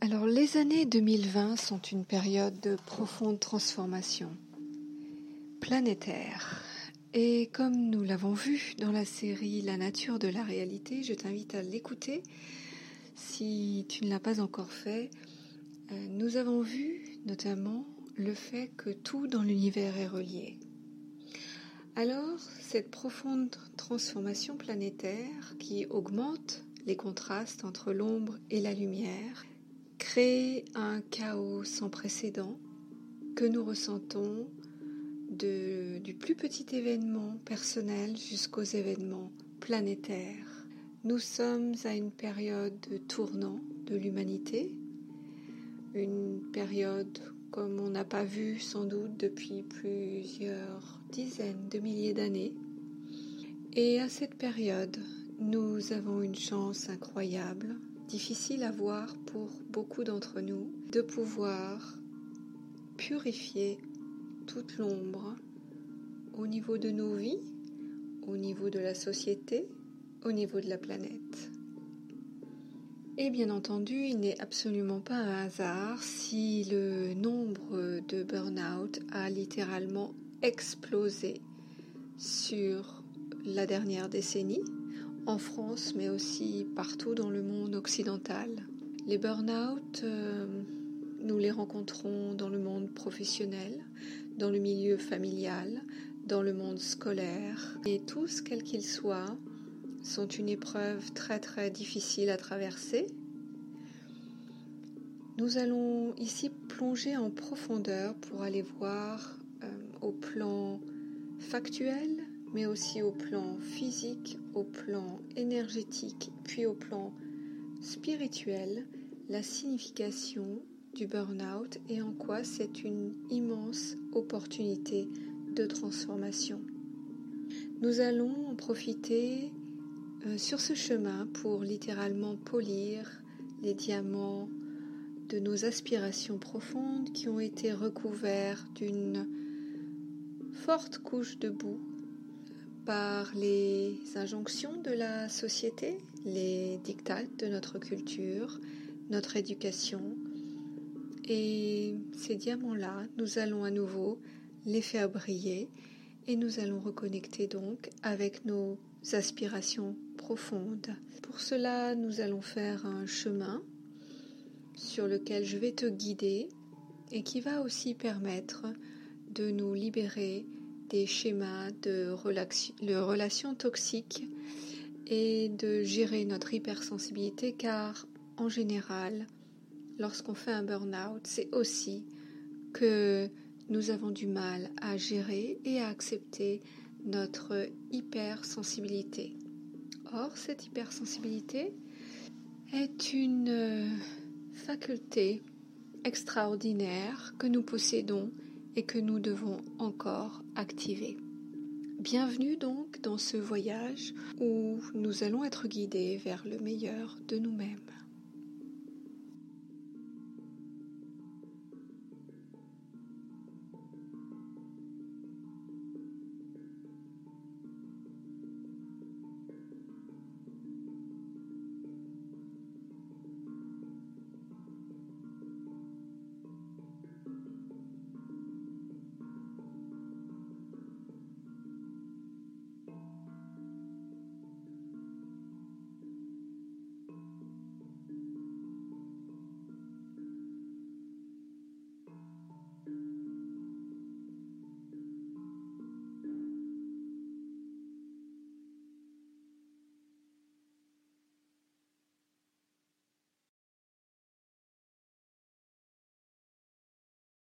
Alors les années 2020 sont une période de profonde transformation planétaire. Et comme nous l'avons vu dans la série La nature de la réalité, je t'invite à l'écouter si tu ne l'as pas encore fait. Euh, nous avons vu notamment le fait que tout dans l'univers est relié. Alors, cette profonde transformation planétaire qui augmente les contrastes entre l'ombre et la lumière un chaos sans précédent que nous ressentons du plus petit événement personnel jusqu'aux événements planétaires. Nous sommes à une période de tournant de l'humanité, une période comme on n'a pas vu sans doute depuis plusieurs dizaines de milliers d'années. Et à cette période, nous avons une chance incroyable, difficile à voir pour beaucoup d'entre nous, de pouvoir purifier toute l'ombre au niveau de nos vies, au niveau de la société, au niveau de la planète. Et bien entendu, il n'est absolument pas un hasard si le nombre de burn-out a littéralement explosé sur la dernière décennie, en France mais aussi partout dans le monde occidental. Les burn-out, euh, nous les rencontrons dans le monde professionnel, dans le milieu familial, dans le monde scolaire, et tous, quels qu'ils soient, sont une épreuve très très difficile à traverser. Nous allons ici plonger en profondeur pour aller voir euh, au plan factuel, mais aussi au plan physique, au plan énergétique, puis au plan spirituel, la signification du burn-out et en quoi c'est une immense opportunité de transformation. Nous allons en profiter euh, sur ce chemin pour littéralement polir les diamants de nos aspirations profondes qui ont été recouverts d'une forte couche de boue par les injonctions de la société, les dictates de notre culture, notre éducation. Et ces diamants-là, nous allons à nouveau les faire briller et nous allons reconnecter donc avec nos aspirations profondes. Pour cela, nous allons faire un chemin sur lequel je vais te guider et qui va aussi permettre de nous libérer des schémas de, relations toxiques et de gérer notre hypersensibilité car en général, lorsqu'on fait un burn-out, c'est aussi que nous avons du mal à gérer et à accepter notre hypersensibilité. Or, cette hypersensibilité est une faculté extraordinaire que nous possédons et que nous devons encore activer. Bienvenue donc dans ce voyage où nous allons être guidés vers le meilleur de nous-mêmes.